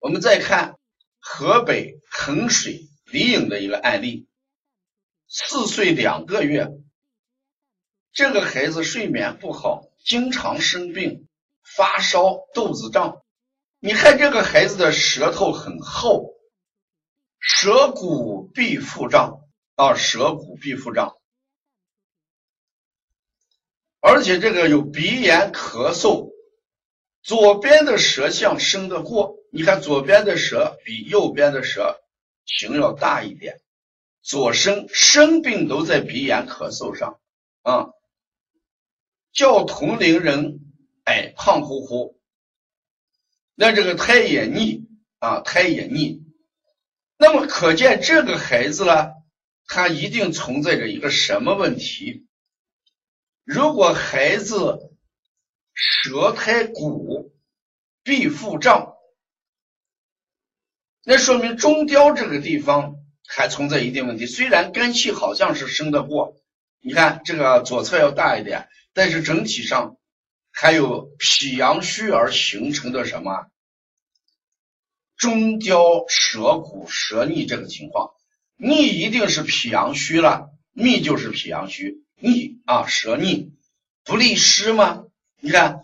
我们再看河北衡水李颖的一个案例，四岁两个月，这个孩子睡眠不好，经常生病，发烧，肚子胀。你看这个孩子的舌头很厚，舌骨必腹胀啊，舌骨必腹胀，而且这个有鼻炎、咳嗽，左边的舌象生得过，你看左边的舌比右边的舌形要大一点，左生生病都在鼻炎、咳嗽上啊，叫同龄人矮胖乎乎。那这个胎也腻啊，胎也腻，那么可见这个孩子呢，他一定存在着一个什么问题？如果孩子舌苔鼓、必腹胀，那说明中焦这个地方还存在一定问题。虽然肝气好像是升得过，你看这个左侧要大一点，但是整体上。还有脾阳虚而形成的什么中焦舌骨舌腻这个情况，腻一定是脾阳虚了，腻就是脾阳虚，腻啊舌腻不利湿吗？你看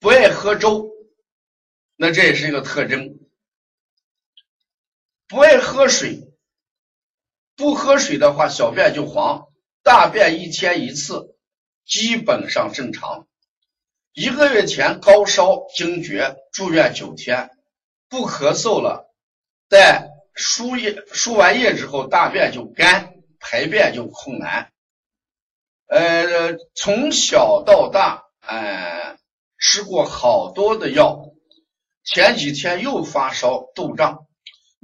不爱喝粥，那这也是一个特征。不爱喝水，不喝水的话，小便就黄，大便一天一次，基本上正常。一个月前高烧惊厥，住院九天，不咳嗽了，在输液输完液之后，大便就干，排便就困难。呃，从小到大，呃，吃过好多的药，前几天又发烧肚胀。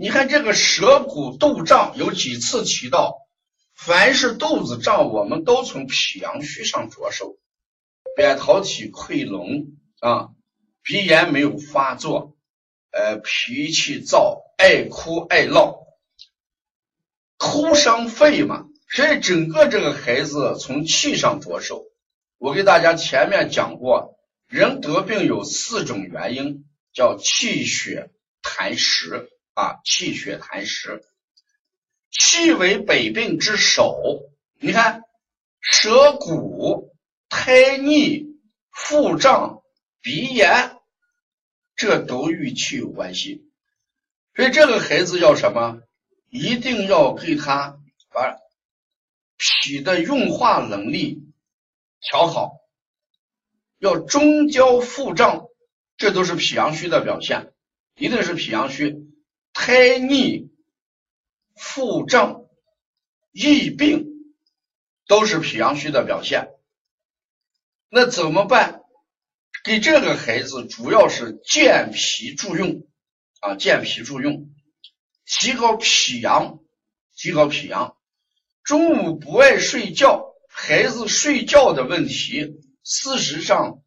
你看这个舌骨肚胀有几次提到？凡是肚子胀，我们都从脾阳虚上着手。扁桃体溃脓啊，鼻炎没有发作，呃，脾气燥，爱哭爱闹，哭伤肺嘛。所以整个这个孩子从气上着手。我给大家前面讲过，人得病有四种原因，叫气血痰湿啊，气血痰湿，气为百病之首。你看舌骨。胎腻、腹胀、鼻炎，这都与气有关系。所以这个孩子要什么？一定要给他把脾的运化能力调好，要中焦腹胀，这都是脾阳虚的表现，一定是脾阳虚。胎腻、腹胀、疫病，都是脾阳虚的表现。那怎么办？给这个孩子主要是健脾助运啊，健脾助运，提高脾阳，提高脾阳。中午不爱睡觉，孩子睡觉的问题，事实上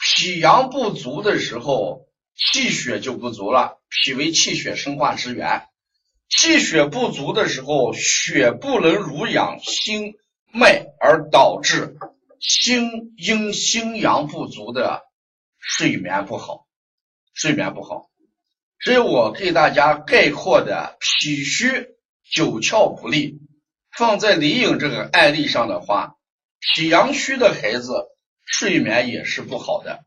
脾阳不足的时候，气血就不足了。脾为气血生化之源，气血不足的时候，血不能濡养心脉，而导致。心阴心阳不足的睡眠不好，睡眠不好，所以我给大家概括的脾虚九窍不利，放在李颖这个案例上的话，脾阳虚的孩子睡眠也是不好的，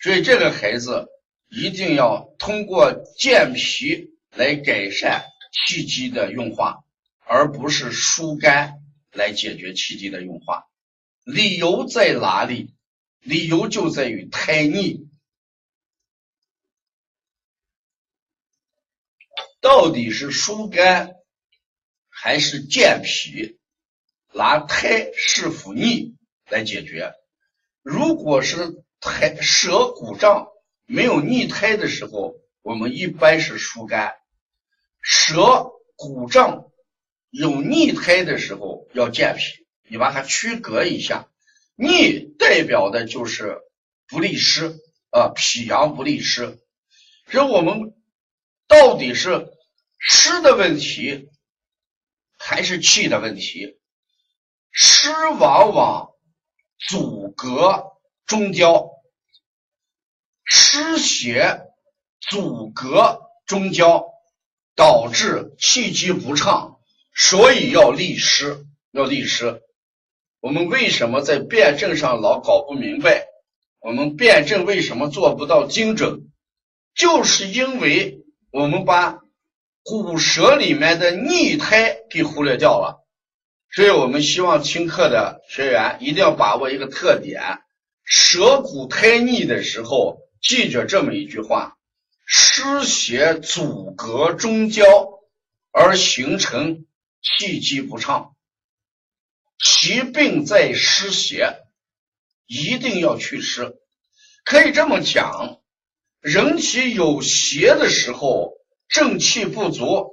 所以这个孩子一定要通过健脾来改善气机的运化，而不是疏肝来解决气机的运化。理由在哪里？理由就在于胎腻。到底是疏肝还是健脾？拿胎是否腻来解决。如果是胎舌鼓胀没有逆胎的时候，我们一般是疏肝；舌鼓胀有逆胎的时候，要健脾。你把它区隔一下，逆代表的就是不利湿啊，脾阳不利湿。所以我们到底是湿的问题还是气的问题？湿往往阻隔中焦，湿邪阻隔中焦，导致气机不畅，所以要利湿，要利湿。我们为什么在辩证上老搞不明白？我们辩证为什么做不到精准？就是因为我们把骨舌里面的逆胎给忽略掉了。所以我们希望听课的学员一定要把握一个特点：舌骨胎逆的时候，记着这么一句话：湿邪阻隔中焦，而形成气机不畅。其病在湿邪，一定要祛湿。可以这么讲，人体有邪的时候，正气不足。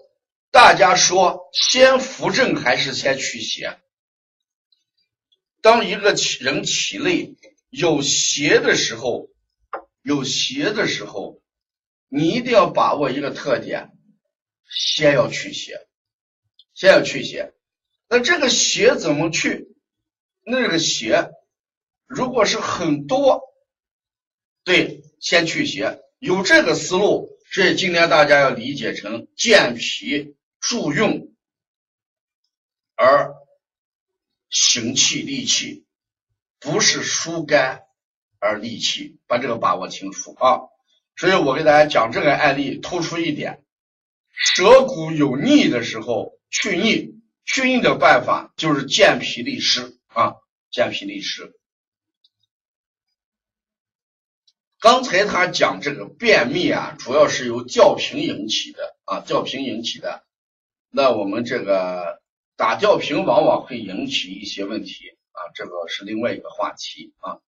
大家说，先扶正还是先驱邪？当一个人体内有邪的时候，有邪的时候，你一定要把握一个特点：先要去邪，先要去邪。那这个邪怎么去？那个邪如果是很多，对，先去邪。有这个思路，所以今天大家要理解成健脾。助用而行气利气，不是疏肝而利气，把这个把握清楚啊！所以我给大家讲这个案例，突出一点：舌骨有逆的时候，去逆，去逆的办法就是健脾利湿啊，健脾利湿。刚才他讲这个便秘啊，主要是由吊瓶引起的啊，吊瓶引起的。那我们这个打吊瓶往往会引起一些问题啊，这个是另外一个话题啊。